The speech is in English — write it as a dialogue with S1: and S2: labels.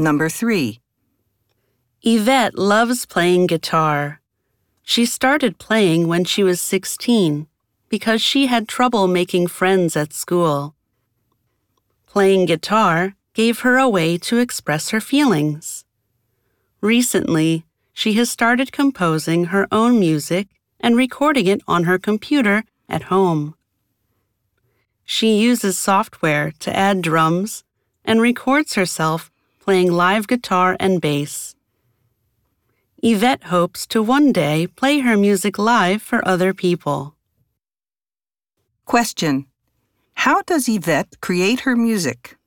S1: Number 3.
S2: Yvette loves playing guitar. She started playing when she was 16 because she had trouble making friends at school. Playing guitar gave her a way to express her feelings. Recently, she has started composing her own music and recording it on her computer at home. She uses software to add drums and records herself playing live guitar and bass. Yvette hopes to one day play her music live for other people.
S1: Question. How does Yvette create her music?